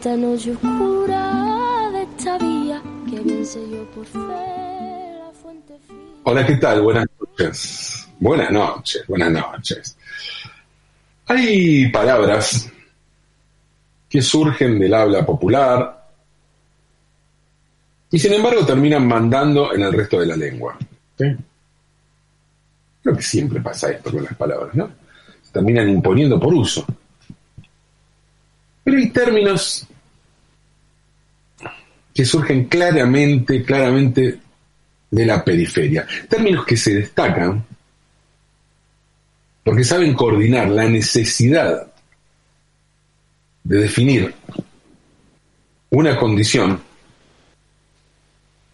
maldita noche oscura de esta vía, que bien sé por fe la fuente fría. Hola, ¿qué tal? Buenas noches. Buenas noches, buenas noches. Hay palabras que surgen del habla popular y sin embargo terminan mandando en el resto de la lengua. Creo que siempre pasa esto con las palabras, ¿no? Se terminan imponiendo por uso. Pero hay términos que surgen claramente, claramente de la periferia. Términos que se destacan porque saben coordinar la necesidad de definir una condición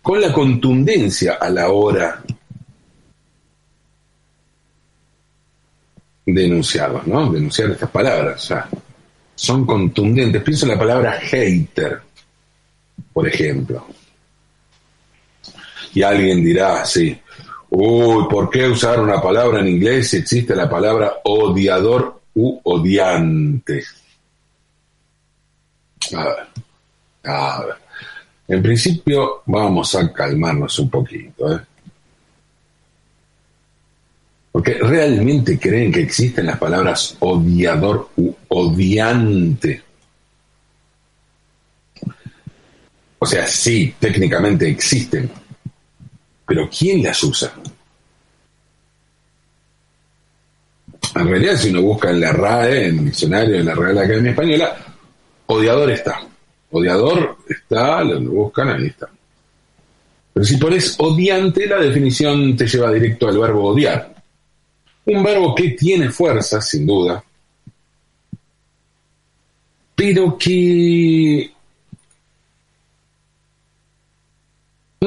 con la contundencia a la hora de enunciarlos, ¿no? De enunciar estas palabras. O son contundentes. Pienso en la palabra hater, por ejemplo. Y alguien dirá, sí, uy, ¿por qué usar una palabra en inglés si existe la palabra odiador u odiante? A ver, a ver. En principio vamos a calmarnos un poquito, ¿eh? Porque realmente creen que existen las palabras odiador u odiante. O sea, sí, técnicamente existen, pero ¿quién las usa? En realidad, si uno busca en la RAE, en el diccionario de la Real Academia Española, odiador está. Odiador está, lo buscan, ahí está. Pero si pones odiante, la definición te lleva directo al verbo odiar. Un verbo que tiene fuerza, sin duda, pero que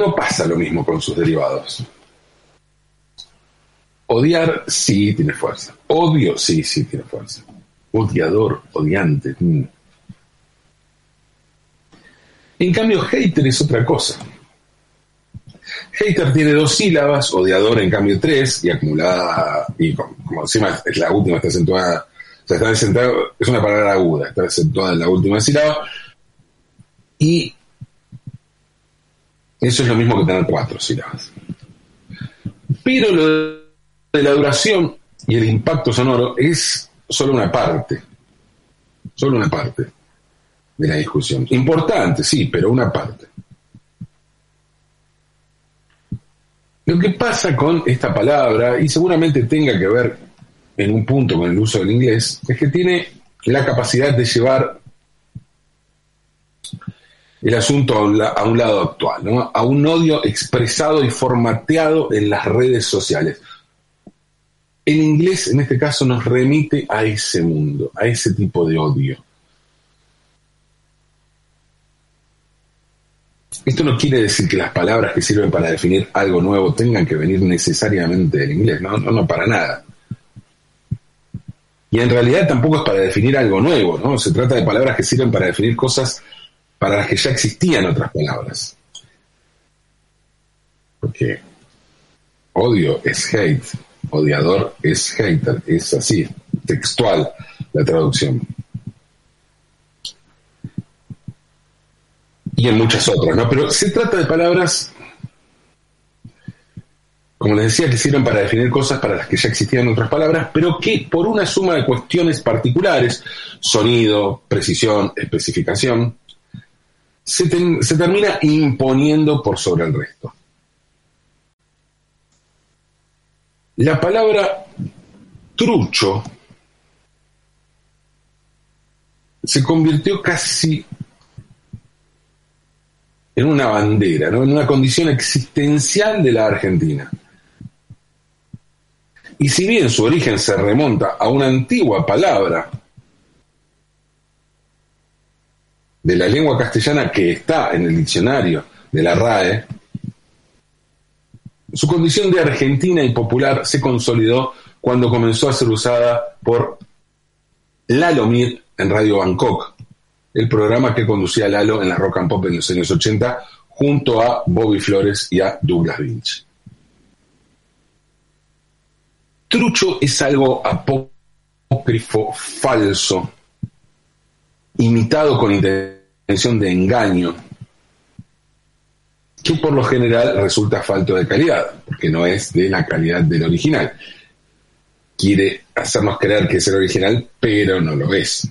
No pasa lo mismo con sus derivados. Odiar sí tiene fuerza. Odio sí, sí tiene fuerza. Odiador, odiante. Mm. En cambio, hater es otra cosa. Hater tiene dos sílabas, odiador en cambio tres, y acumulada, y como, encima es la última, está acentuada, o sea, está acentuada, es una palabra aguda, está acentuada en la última sílaba, y eso es lo mismo que tener cuatro sílabas. Pero lo de la duración y el impacto sonoro es solo una parte. Solo una parte de la discusión. Importante, sí, pero una parte. Lo que pasa con esta palabra, y seguramente tenga que ver en un punto con el uso del inglés, es que tiene la capacidad de llevar el asunto a un, lado actual, a un odio expresado y formateado en las redes sociales. El inglés, en este caso, nos remite a ese mundo, a ese tipo de odio. Esto no quiere decir que las palabras que sirven para definir algo nuevo tengan que venir necesariamente del inglés, no, no, no para nada. Y en realidad tampoco es para definir algo nuevo, ¿no? Se trata de palabras que sirven para definir cosas para las que ya existían otras palabras. Porque odio es hate, odiador es hater, es así, textual la traducción. Y en muchas otras, ¿no? Pero se trata de palabras, como les decía, que sirven para definir cosas para las que ya existían otras palabras, pero que por una suma de cuestiones particulares, sonido, precisión, especificación, se, termina imponiendo por sobre el resto. La palabra trucho se convirtió casi en una bandera, en una condición existencial de la Argentina. Y si bien su origen se remonta a una antigua palabra de la lengua castellana que está en el diccionario de la RAE, su condición de argentina y popular se consolidó cuando comenzó a ser usada por Lalo Mir en Radio Bangkok, el programa que conducía Lalo en la rock and pop en los años 80 junto a Bobby Flores y a Douglas Vinch. Trucho es algo apócrifo, falso, imitado con intención de engaño, que por lo general resulta falto de calidad, porque no es de la calidad del original. Quiere hacernos creer que es el original, pero no lo es.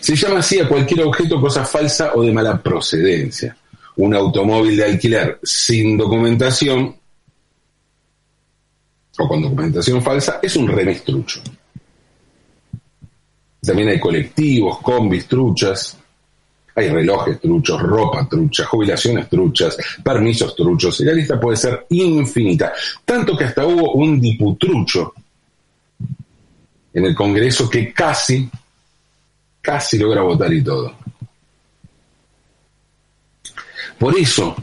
Se llama así a cualquier objeto cosa falsa o de mala procedencia. Un automóvil de alquiler sin documentación o con documentación falsa es un remestrucho. También hay colectivos, combis, truchas, hay relojes truchos, ropa trucha, jubilaciones truchas, permisos truchos, y la lista puede ser infinita. Tanto que hasta hubo un diputrucho en el Congreso que casi, casi logra votar y todo. Por eso,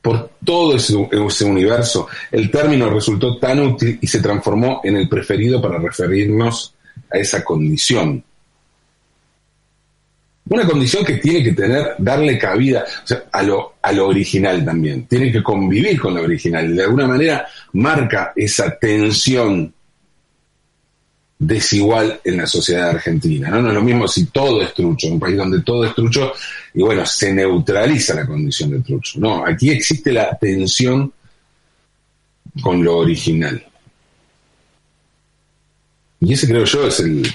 por todo ese, universo, el término resultó tan útil y se transformó en el preferido para referirnos a esa condición. Una condición que tiene que tener, darle cabida a, lo, a lo original también, tiene que convivir con lo original, de alguna manera marca esa tensión desigual en la sociedad argentina. ¿no? no es lo mismo si todo es trucho, un país donde todo es trucho, y bueno, se neutraliza la condición de trucho. No, aquí existe la tensión con lo original. Y ese creo yo es el,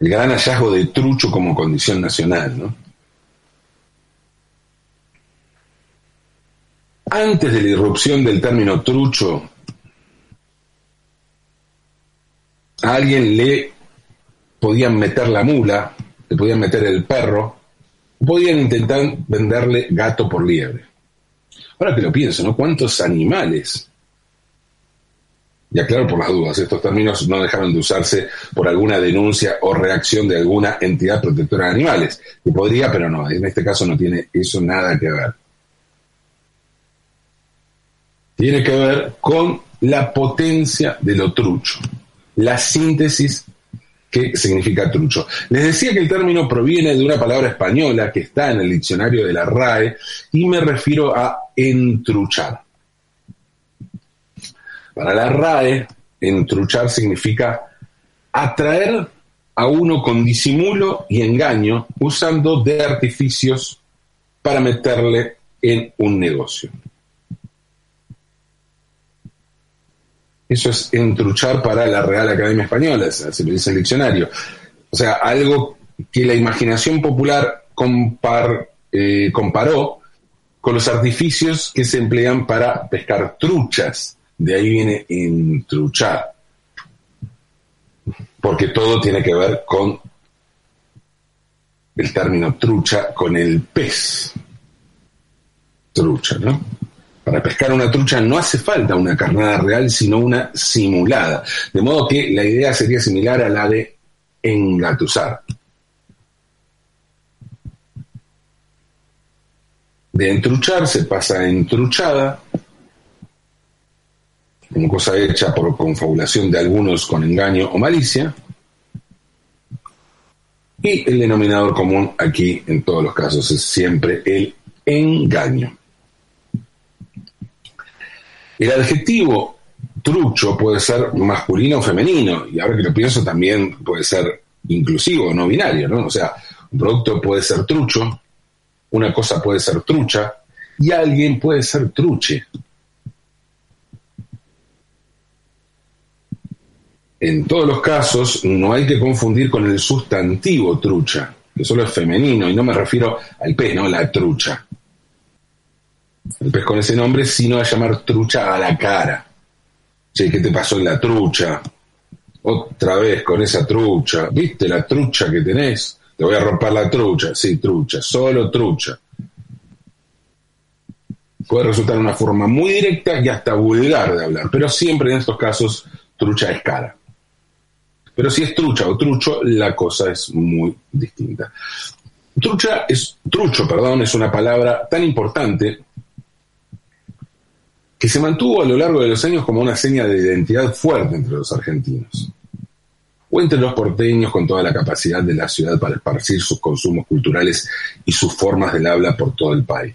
el gran hallazgo de trucho como condición nacional. ¿no? Antes de la irrupción del término trucho, a alguien le podían meter la mula, le podían meter el perro, podían intentar venderle gato por liebre. Ahora que lo pienso, ¿no? ¿Cuántos animales y aclaro por las dudas, estos términos no dejaron de usarse por alguna denuncia o reacción de alguna entidad protectora de animales, que podría, pero no, en este caso no tiene eso nada que ver. Tiene que ver con la potencia de lo la síntesis que significa trucho. Les decía que el término proviene de una palabra española que está en el diccionario de la RAE y me refiero a entruchar. Para la RAE, entruchar significa atraer a uno con disimulo y engaño usando de artificios para meterle en un negocio. Eso es entruchar para la Real Academia Española, se lo dice el diccionario. O sea, algo que la imaginación popular eh, comparó con los artificios que se emplean para pescar truchas de ahí viene intruchar. Porque todo tiene que ver con el término trucha, con el pez. Trucha, ¿no? Para pescar una trucha no hace falta una carnada real, sino una simulada. De modo que la idea sería similar a la de engatusar. De entruchar se pasa a entruchada, una cosa hecha por confabulación de algunos con engaño o malicia. Y el denominador común aquí en todos los casos es siempre el engaño. El adjetivo trucho puede ser masculino o femenino, y ahora que lo pienso también puede ser inclusivo, no binario, ¿no? O sea, un producto puede ser trucho, una cosa puede ser trucha, y alguien puede ser truche. En todos los casos, no hay que confundir con el sustantivo trucha, que solo es femenino, y no me refiero al pez, no, la trucha. Pez con ese nombre, sino a llamar trucha a la cara. Che, ¿qué te pasó en la trucha? Otra vez con esa trucha. ¿Viste la trucha que tenés? Te voy a romper la trucha. Sí, trucha, solo trucha. Puede resultar una forma muy directa y hasta vulgar de hablar, pero siempre en estos casos trucha es cara. Pero si es trucha o trucho, la cosa es muy distinta. Trucha es, trucho, perdón, es una palabra tan importante que se mantuvo a lo largo de los años como una seña de identidad fuerte entre los argentinos, o entre los porteños con toda la capacidad de la ciudad para esparcir sus consumos culturales y sus formas del habla por todo el país.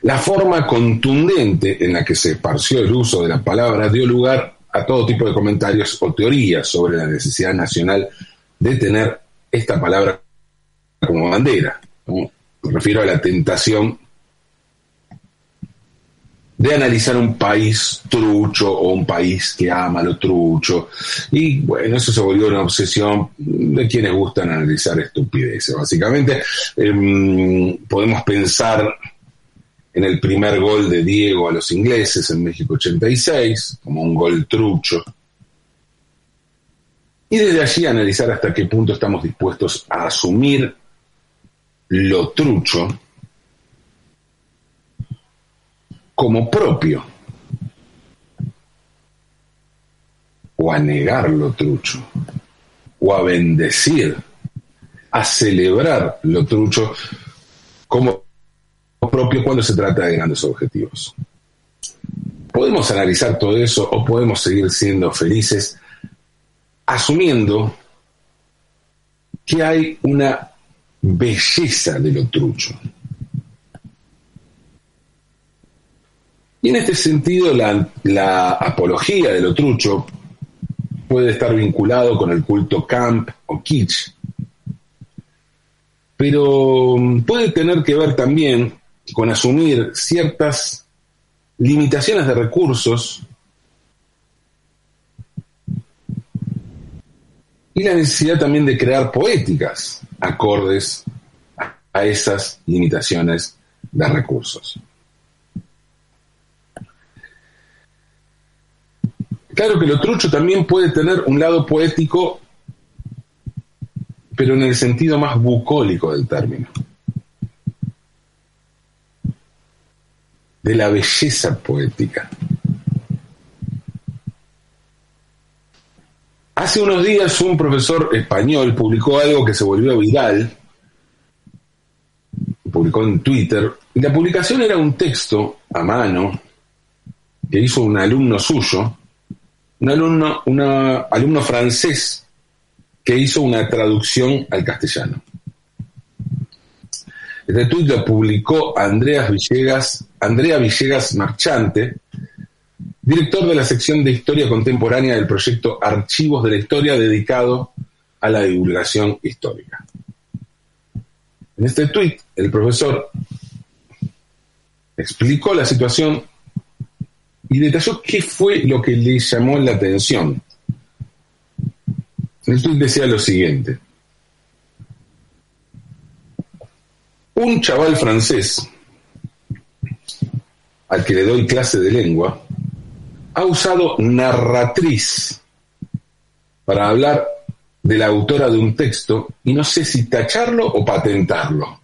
La forma contundente en la que se esparció el uso de la palabra dio lugar a todo tipo de comentarios o teorías sobre la necesidad nacional de tener esta palabra como bandera. Me refiero a la tentación de analizar un país trucho o un país que ama lo trucho. Y bueno, eso se volvió una obsesión de quienes gustan analizar estupideces. Básicamente, em, podemos pensar en el primer gol de Diego a los ingleses en México 86, como un gol trucho. Y desde allí analizar hasta qué punto estamos dispuestos a asumir lo trucho como propio o a negar lo trucho o a bendecir, a celebrar lo trucho como propio cuando se trata de grandes objetivos. Podemos analizar todo eso o podemos seguir siendo felices asumiendo que hay una belleza de lo trucho. Y en este sentido, la, apología de lo trucho puede estar vinculado con el culto camp o kitsch, pero mm, puede tener que ver también con asumir ciertas limitaciones de recursos y la necesidad también de crear poéticas acordes a esas limitaciones de recursos. Claro que lo trucho también puede tener un lado poético, pero en el sentido más bucólico del término. De la belleza poética. Hace unos días un profesor español publicó algo que se volvió viral, publicó en Twitter, y la publicación era un texto a mano que hizo un alumno suyo, un alumno, francés que hizo una traducción al castellano. Este tuit lo publicó Andreas Villegas, Andrea Villegas Marchante, director de la sección de Historia Contemporánea del proyecto Archivos de la Historia dedicado a la divulgación histórica. En este tuit, el profesor explicó la situación y detalló qué fue lo que le llamó la atención. Tweet decía lo siguiente. Un chaval francés al que le doy clase de lengua ha usado narratriz para hablar de la autora de un texto y no sé si tacharlo o patentarlo.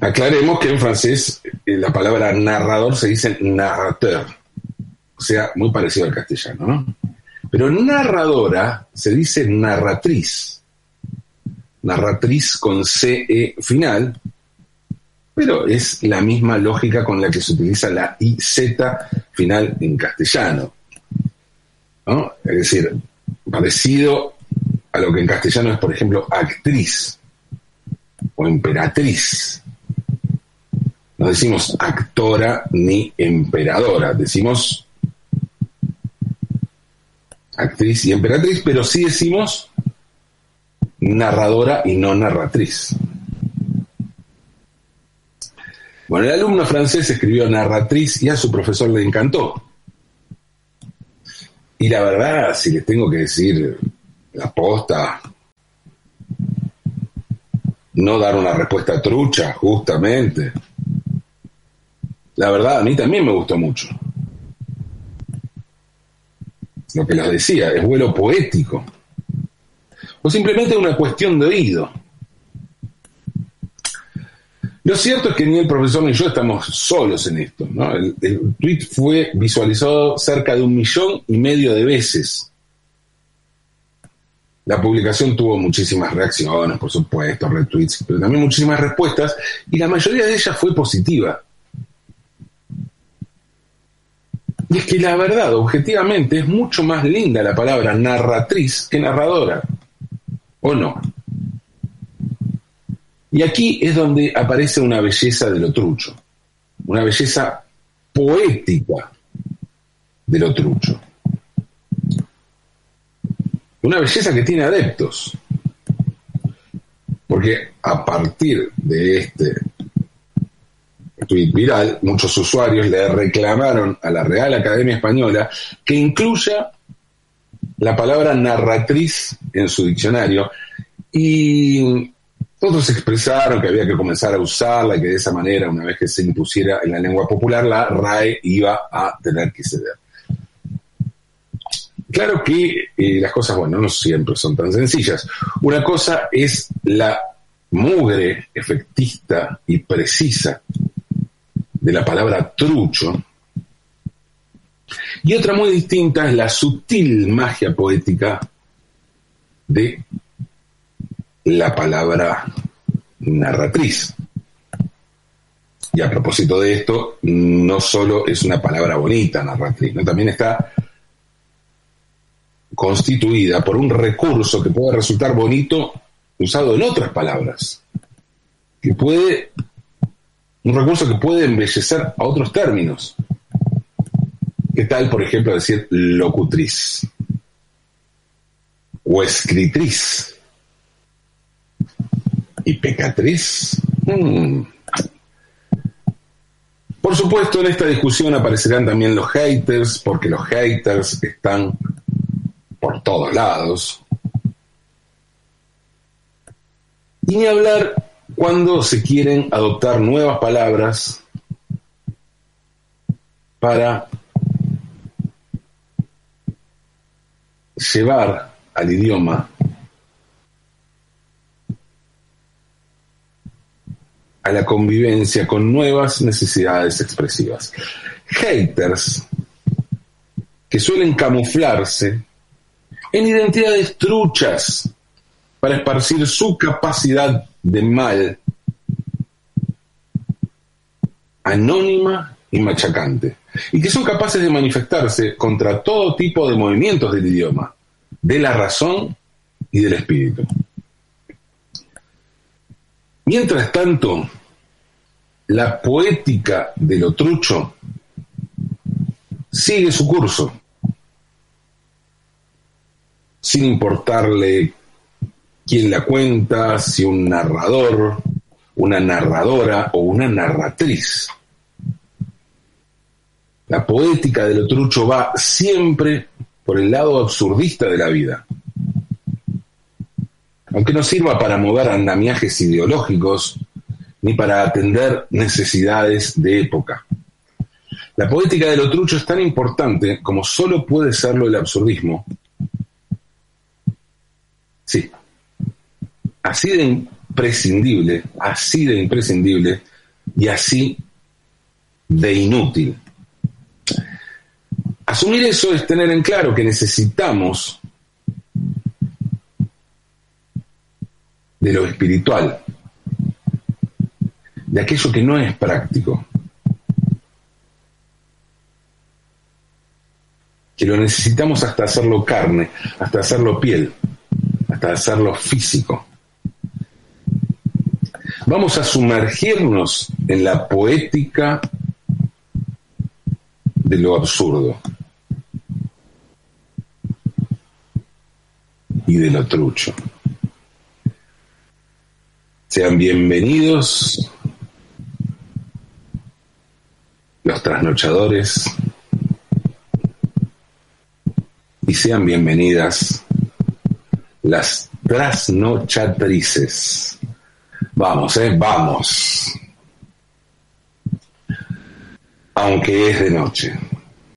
Aclaremos que en francés eh, la palabra narrador se dice narrateur, o sea, muy parecido al castellano, ¿no? Pero narradora se dice narratriz, narratriz con CE final, pero es la misma lógica con la que se utiliza la IZ final en castellano. ¿no? Es decir, parecido a lo que en castellano es, por ejemplo, actriz o emperatriz. No decimos actora ni emperadora, decimos actriz y emperatriz, pero sí decimos narradora y no narratriz. Bueno, el alumno francés escribió narratriz y a su profesor le encantó. Y la verdad, si les tengo que decir la posta, no dar una respuesta trucha, justamente. La verdad, a mí también me gustó mucho. Lo que les decía, es vuelo poético. O simplemente una cuestión de oído. Lo cierto es que ni el profesor ni yo estamos solos en esto. El, el tweet fue visualizado cerca de un millón y medio de veces. La publicación tuvo muchísimas reacciones, por supuesto, retweets, pero también muchísimas respuestas, y la mayoría de ellas fue positiva. Y es que la verdad, objetivamente, es mucho más linda la palabra narratriz que narradora. ¿O no? Y aquí es donde aparece una belleza de lo una belleza poética de lo. Una belleza que tiene adeptos. Porque a partir de este tweet viral, muchos usuarios le reclamaron a la Real Academia Española que incluya la palabra narratriz en su diccionario y otros expresaron que había que comenzar a usarla y que de esa manera, una vez que se impusiera en la lengua popular, la RAE iba a tener que ceder. Claro que eh, las cosas, bueno, no siempre son tan sencillas. Una cosa es la mugre efectista y precisa de la palabra trucho, y otra muy distinta es la sutil magia poética de la palabra narratriz. Y a propósito de esto, no solo es una palabra bonita, narratriz, ¿no? también está constituida por un recurso que puede resultar bonito usado en otras palabras, que puede, un recurso que puede embellecer a otros términos. ¿Qué tal, por ejemplo, decir locutriz? O escritriz. ¿Y pecatriz? Hmm. Por supuesto, en esta discusión aparecerán también los haters, porque los haters están por todos lados. Y ni hablar cuando se quieren adoptar nuevas palabras para llevar al idioma a la convivencia con nuevas necesidades expresivas. Haters que suelen camuflarse en identidades truchas para esparcir su capacidad de mal anónima y machacante, y que son capaces de manifestarse contra todo tipo de movimientos del idioma, de la razón y del espíritu. Mientras tanto, la poética de lo trucho sigue su curso, sin importarle quién la cuenta, si un narrador, una narradora o una narratriz. La poética de lo va siempre por el lado absurdista de la vida. Aunque no sirva para mover andamiajes ideológicos ni para atender necesidades de época. La poética de lo es tan importante como solo puede serlo el absurdismo. Sí, así de imprescindible, así de imprescindible y así de inútil. Asumir eso es tener en claro que necesitamos de lo espiritual, de aquello que no es práctico, que lo necesitamos hasta hacerlo carne, hasta hacerlo piel, hasta hacerlo físico. Vamos a sumergirnos en la poética de lo absurdo. y de lo trucho. Sean bienvenidos los trasnochadores y sean bienvenidas las trasnochatrices. Vamos, eh, vamos. Aunque es de noche.